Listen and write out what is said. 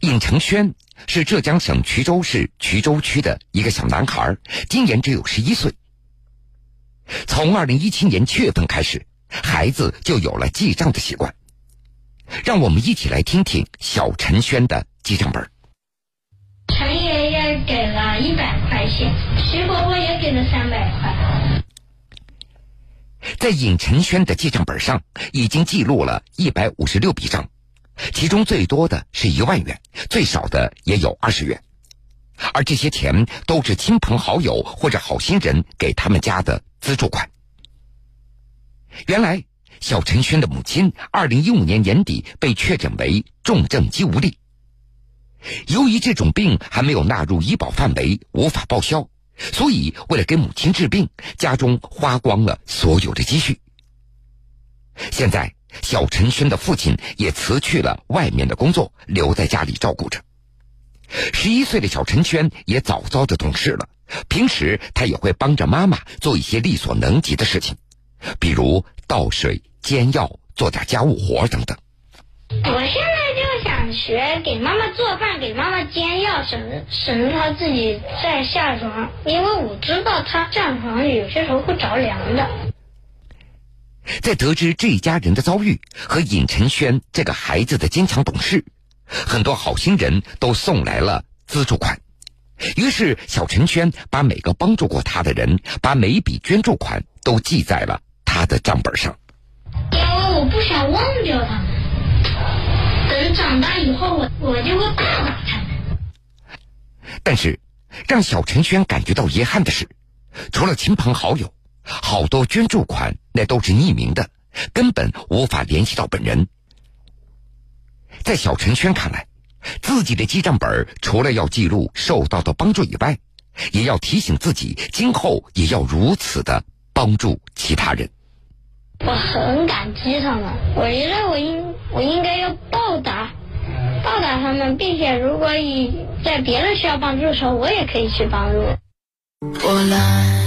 尹成轩是浙江省衢州市衢州区的一个小男孩，今年只有十一岁。从二零一七年七月份开始，孩子就有了记账的习惯。让我们一起来听听小陈轩的记账本。陈爷爷给了一百块钱，徐伯伯也给了三百块。在尹晨轩的记账本上，已经记录了一百五十六笔账，其中最多的是一万元，最少的也有二十元，而这些钱都是亲朋好友或者好心人给他们家的资助款。原来。小陈轩的母亲，二零一五年年底被确诊为重症肌无力。由于这种病还没有纳入医保范围，无法报销，所以为了给母亲治病，家中花光了所有的积蓄。现在，小陈轩的父亲也辞去了外面的工作，留在家里照顾着。十一岁的小陈轩也早早的懂事了，平时他也会帮着妈妈做一些力所能及的事情，比如倒水。煎药、做点家务活等等。我现在就想学给妈妈做饭，给妈妈煎药，省省得她自己再下床，因为我知道她上床有些时候会着凉的。在得知这一家人的遭遇和尹晨轩这个孩子的坚强懂事，很多好心人都送来了资助款。于是，小陈轩把每个帮助过他的人，把每一笔捐助款都记在了他的账本上。因为我不想忘掉他们，等长大以后，我我就会报答他们。但是，让小陈轩感觉到遗憾的是，除了亲朋好友，好多捐助款那都是匿名的，根本无法联系到本人。在小陈轩看来，自己的记账本除了要记录受到的帮助以外，也要提醒自己，今后也要如此的帮助其他人。我很感激他们，我觉得我应我应该要报答报答他们，并且如果以在别人需要帮助的时候，我也可以去帮助。我来。